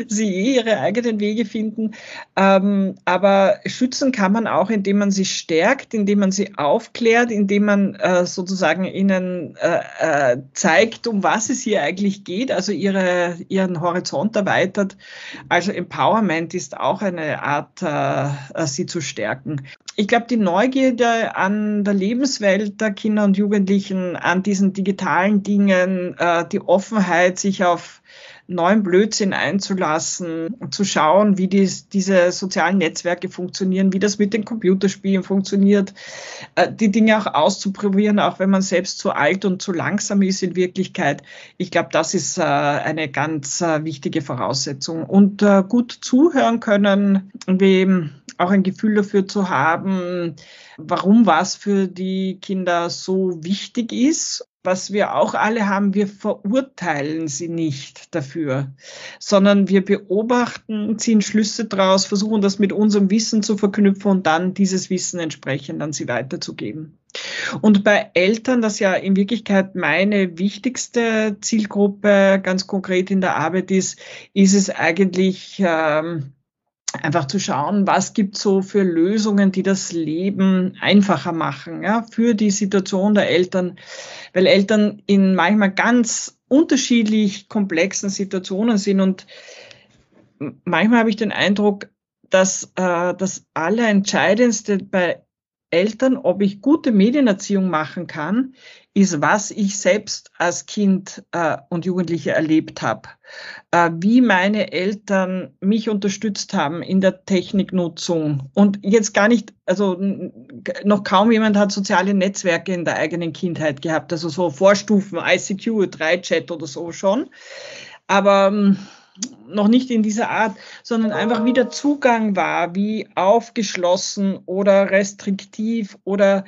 sie eh ihre eigenen Wege finden. Ähm, aber schützen kann man auch, indem man sie stärkt, indem man sie aufklärt, indem man äh, sozusagen ihnen äh, äh, zeigt, um was es hier eigentlich geht, also ihre, ihren Horizont erweitert. Also Empowerment ist auch eine Art, äh, sie zu stärken. Ich glaube, die Neugierde an der Lebenswelt der Kinder und Jugendlichen, an diesen digitalen Dingen, äh, die Offenheit, sich auf neuen Blödsinn einzulassen, zu schauen, wie die, diese sozialen Netzwerke funktionieren, wie das mit den Computerspielen funktioniert, äh, die Dinge auch auszuprobieren, auch wenn man selbst zu alt und zu langsam ist in Wirklichkeit. Ich glaube, das ist äh, eine ganz äh, wichtige Voraussetzung. Und gut zuhören können, wie auch ein Gefühl dafür zu haben, warum was für die Kinder so wichtig ist was wir auch alle haben, wir verurteilen sie nicht dafür, sondern wir beobachten, ziehen Schlüsse draus, versuchen das mit unserem Wissen zu verknüpfen und dann dieses Wissen entsprechend an sie weiterzugeben. Und bei Eltern, das ja in Wirklichkeit meine wichtigste Zielgruppe ganz konkret in der Arbeit ist, ist es eigentlich, ähm, einfach zu schauen, was gibt so für Lösungen, die das Leben einfacher machen, ja, für die Situation der Eltern, weil Eltern in manchmal ganz unterschiedlich komplexen Situationen sind und manchmal habe ich den Eindruck, dass äh, das Allerentscheidendste bei Eltern, ob ich gute Medienerziehung machen kann, ist, was ich selbst als Kind äh, und Jugendliche erlebt habe. Äh, wie meine Eltern mich unterstützt haben in der Techniknutzung. Und jetzt gar nicht, also noch kaum jemand hat soziale Netzwerke in der eigenen Kindheit gehabt, also so Vorstufen, ICQ, 3Chat oder so schon. Aber ähm, noch nicht in dieser Art, sondern einfach wie der Zugang war, wie aufgeschlossen oder restriktiv oder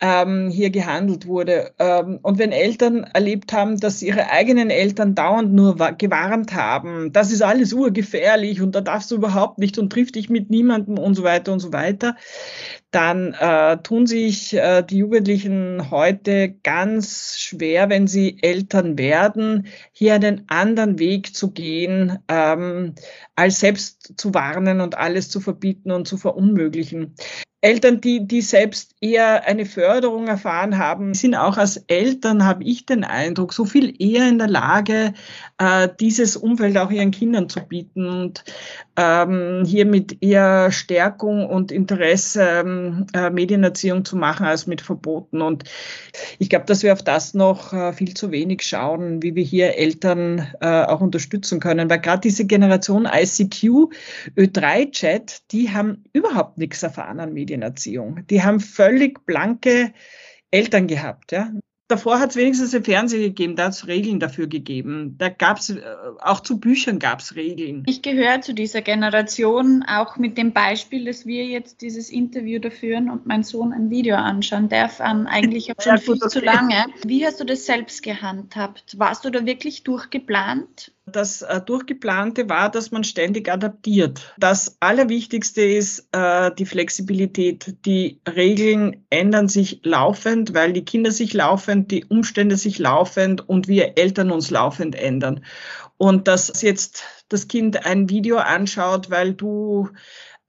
ähm, hier gehandelt wurde. Ähm, und wenn Eltern erlebt haben, dass ihre eigenen Eltern dauernd nur gewarnt haben, das ist alles urgefährlich und da darfst du überhaupt nicht und triff dich mit niemandem und so weiter und so weiter, dann äh, tun sich äh, die Jugendlichen heute ganz schwer, wenn sie Eltern werden, hier einen anderen Weg zu gehen, ähm, als selbst zu warnen und alles zu verbieten und zu verunmöglichen. Eltern, die, die selbst eher eine Förderung erfahren haben, sind auch als Eltern, habe ich den Eindruck, so viel eher in der Lage, äh, dieses Umfeld auch ihren Kindern zu bieten und ähm, hier mit eher Stärkung und Interesse ähm, äh, Medienerziehung zu machen als mit Verboten. Und ich glaube, dass wir auf das noch äh, viel zu wenig schauen, wie wir hier Eltern äh, auch unterstützen können, weil gerade diese Generation ICQ, Ö3-Chat, die haben überhaupt nichts erfahren an Medien. Medienerziehung. Die haben völlig blanke Eltern gehabt. Ja. Davor hat es wenigstens ein Fernsehen gegeben, da hat es Regeln dafür gegeben. Da gab es, äh, auch zu Büchern gab es Regeln. Ich gehöre zu dieser Generation, auch mit dem Beispiel, dass wir jetzt dieses Interview da führen und mein Sohn ein Video anschauen darf, an eigentlich auch schon ja, viel zu lange. Wie hast du das selbst gehandhabt? Warst du da wirklich durchgeplant? Das äh, Durchgeplante war, dass man ständig adaptiert. Das Allerwichtigste ist äh, die Flexibilität. Die Regeln ändern sich laufend, weil die Kinder sich laufend, die Umstände sich laufend und wir Eltern uns laufend ändern. Und dass jetzt das Kind ein Video anschaut, weil du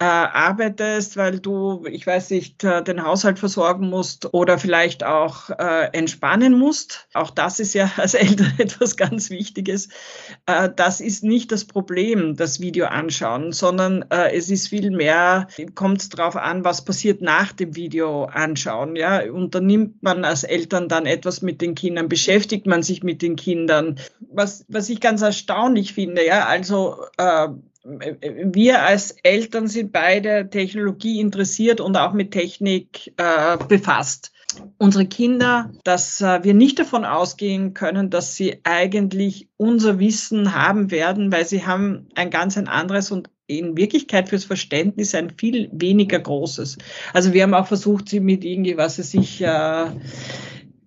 arbeitest, weil du, ich weiß nicht, äh, den Haushalt versorgen musst oder vielleicht auch äh, entspannen musst. Auch das ist ja als Eltern etwas ganz Wichtiges. Äh, das ist nicht das Problem, das Video anschauen, sondern äh, es ist viel mehr, kommt es darauf an, was passiert nach dem Video anschauen. Ja? Unternimmt man als Eltern dann etwas mit den Kindern, beschäftigt man sich mit den Kindern. Was, was ich ganz erstaunlich finde, ja, also äh, wir als Eltern sind beide Technologie interessiert und auch mit Technik äh, befasst. Unsere Kinder, dass äh, wir nicht davon ausgehen können, dass sie eigentlich unser Wissen haben werden, weil sie haben ein ganz ein anderes und in Wirklichkeit fürs Verständnis ein viel weniger großes. Also wir haben auch versucht, sie mit irgendwie, was sie sich äh,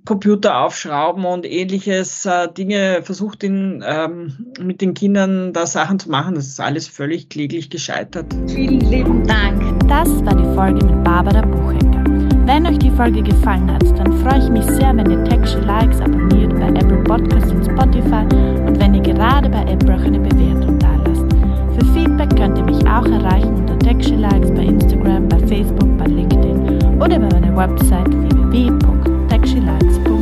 Computer aufschrauben und ähnliches äh, Dinge versucht in, ähm, mit den Kindern da Sachen zu machen. Das ist alles völlig kläglich gescheitert. Vielen lieben Dank. Das war die Folge mit Barbara Buchecker. Wenn euch die Folge gefallen hat, dann freue ich mich sehr, wenn ihr Texture Likes abonniert bei Apple Podcasts und Spotify und wenn ihr gerade bei Apple auch eine Bewertung da lasst. Für Feedback könnt ihr mich auch erreichen unter Texture Likes bei Instagram, bei Facebook, bei LinkedIn oder bei meiner Website www.texturelights.com.